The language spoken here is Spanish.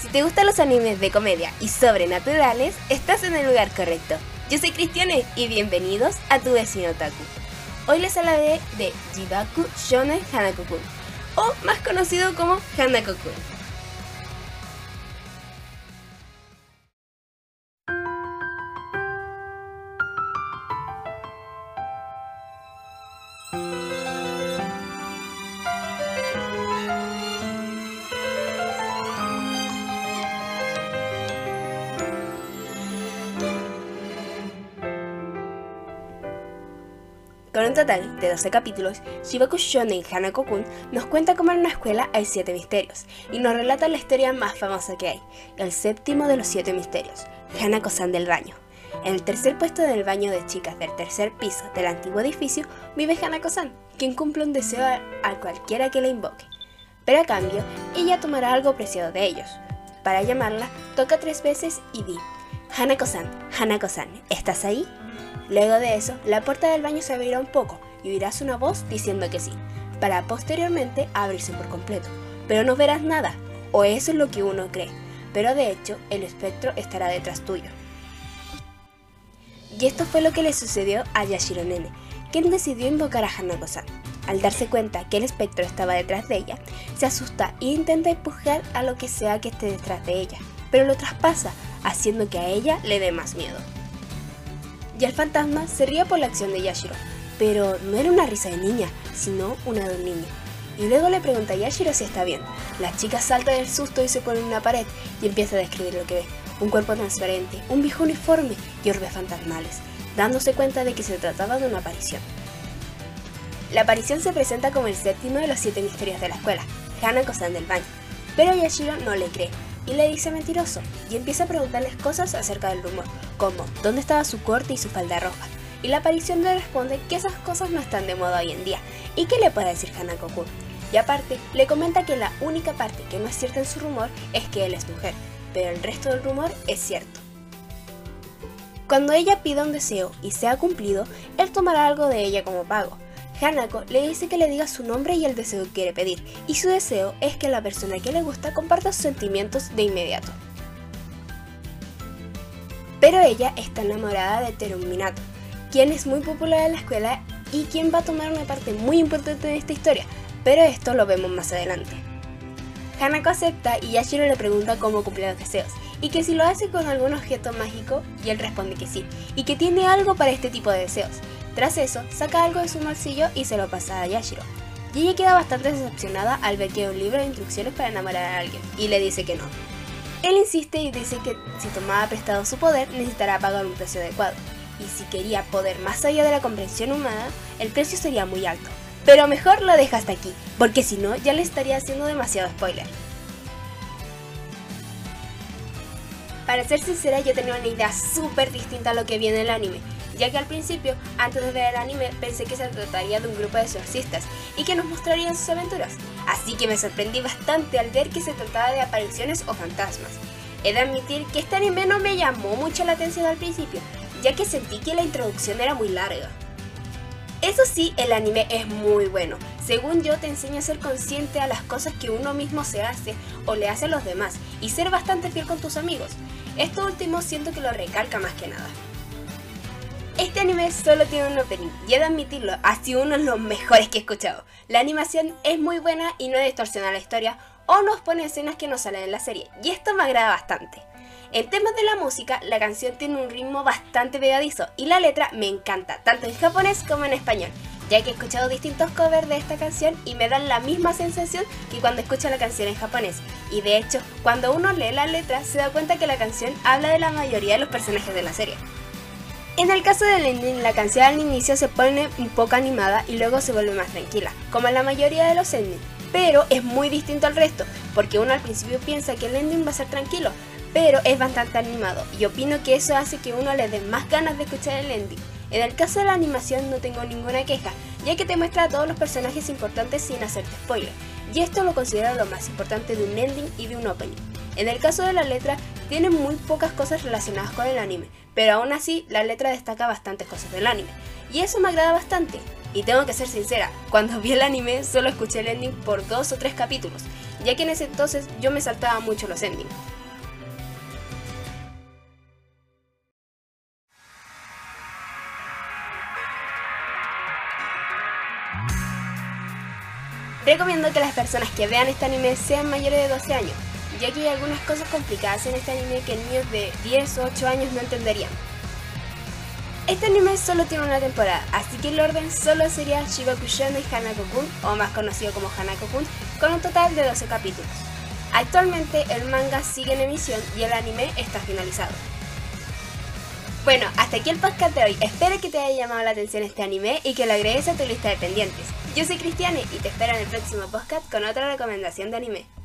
Si te gustan los animes de comedia y sobrenaturales, estás en el lugar correcto. Yo soy Cristiane y bienvenidos a tu vecino Taku. Hoy les hablaré de Jibaku Shonen Hanako-kun, o más conocido como Hanako-kun. Con un total de 12 capítulos, Shibaku Shonen Hanako-kun nos cuenta cómo en una escuela hay 7 misterios, y nos relata la historia más famosa que hay, el séptimo de los 7 misterios, Hanako-san del baño. En el tercer puesto del baño de chicas del tercer piso del antiguo edificio vive Hanako-san, quien cumple un deseo a cualquiera que la invoque. Pero a cambio, ella tomará algo preciado de ellos. Para llamarla, toca tres veces y di, Hanako-san, Hanako-san, ¿estás ahí? Luego de eso, la puerta del baño se abrirá un poco y oirás una voz diciendo que sí, para posteriormente abrirse por completo. Pero no verás nada, o eso es lo que uno cree, pero de hecho el espectro estará detrás tuyo. Y esto fue lo que le sucedió a Yashiro Nene, quien decidió invocar a Hanako-san. Al darse cuenta que el espectro estaba detrás de ella, se asusta e intenta empujar a lo que sea que esté detrás de ella, pero lo traspasa, haciendo que a ella le dé más miedo y el fantasma se ría por la acción de Yashiro, pero no era una risa de niña, sino una de un niño. Y luego le pregunta a Yashiro si está bien. La chica salta del susto y se pone en una pared y empieza a describir lo que ve. Un cuerpo transparente, un viejo uniforme y orbes fantasmales, dándose cuenta de que se trataba de una aparición. La aparición se presenta como el séptimo de los siete misterios de la escuela, Hanako-san del baño, pero Yashiro no le cree y le dice mentiroso y empieza a preguntarles cosas acerca del rumor, como dónde estaba su corte y su falda roja. Y la aparición le responde que esas cosas no están de moda hoy en día y que le puede decir Hanako-kun. Y aparte, le comenta que la única parte que no es cierta en su rumor es que él es mujer, pero el resto del rumor es cierto. Cuando ella pida un deseo y sea cumplido, él tomará algo de ella como pago, Hanako le dice que le diga su nombre y el deseo que quiere pedir, y su deseo es que la persona que le gusta comparta sus sentimientos de inmediato. Pero ella está enamorada de Terum Minato, quien es muy popular en la escuela y quien va a tomar una parte muy importante de esta historia, pero esto lo vemos más adelante. Hanako acepta y Yashiro le pregunta cómo cumple los deseos, y que si lo hace con algún objeto mágico, y él responde que sí, y que tiene algo para este tipo de deseos, tras eso, saca algo de su bolsillo y se lo pasa a Yashiro. Y ella queda bastante decepcionada al ver que hay un libro de instrucciones para enamorar a alguien, y le dice que no. Él insiste y dice que si tomaba prestado su poder necesitará pagar un precio adecuado, y si quería poder más allá de la comprensión humana, el precio sería muy alto. Pero mejor lo deja hasta aquí, porque si no ya le estaría haciendo demasiado spoiler. Para ser sincera, yo tenía una idea súper distinta a lo que viene en el anime, ya que al principio, antes de ver el anime, pensé que se trataría de un grupo de exorcistas y que nos mostrarían sus aventuras, así que me sorprendí bastante al ver que se trataba de apariciones o fantasmas. He de admitir que este anime no me llamó mucho la atención al principio, ya que sentí que la introducción era muy larga. Eso sí, el anime es muy bueno. Según yo, te enseña a ser consciente a las cosas que uno mismo se hace o le hace a los demás y ser bastante fiel con tus amigos. Esto último siento que lo recalca más que nada. Este anime solo tiene un opening y he de admitirlo, ha sido uno de los mejores que he escuchado. La animación es muy buena y no distorsiona la historia o nos pone escenas que no salen en la serie, y esto me agrada bastante. En temas de la música, la canción tiene un ritmo bastante pegadizo y la letra me encanta, tanto en japonés como en español, ya que he escuchado distintos covers de esta canción y me dan la misma sensación que cuando escucho la canción en japonés. Y de hecho, cuando uno lee la letra, se da cuenta que la canción habla de la mayoría de los personajes de la serie. En el caso del ending, la canción al inicio se pone un poco animada y luego se vuelve más tranquila, como en la mayoría de los endings. Pero es muy distinto al resto, porque uno al principio piensa que el ending va a ser tranquilo, pero es bastante animado, y opino que eso hace que uno le dé más ganas de escuchar el ending. En el caso de la animación no tengo ninguna queja, ya que te muestra a todos los personajes importantes sin hacerte spoiler, y esto lo considero lo más importante de un ending y de un opening. En el caso de la letra, tiene muy pocas cosas relacionadas con el anime, pero aún así la letra destaca bastantes cosas del anime, y eso me agrada bastante. Y tengo que ser sincera, cuando vi el anime solo escuché el ending por dos o tres capítulos, ya que en ese entonces yo me saltaba mucho los endings. Recomiendo que las personas que vean este anime sean mayores de 12 años, ya que hay algunas cosas complicadas en este anime que niños de 10 o 8 años no entenderían. Este anime solo tiene una temporada, así que el orden solo sería Shibaku Shonen Hanako-kun, o más conocido como Hanako-kun, con un total de 12 capítulos. Actualmente el manga sigue en emisión y el anime está finalizado. Bueno, hasta aquí el podcast de hoy. Espero que te haya llamado la atención este anime y que lo agregues a tu lista de pendientes. Yo soy Cristiane y te espero en el próximo podcast con otra recomendación de anime.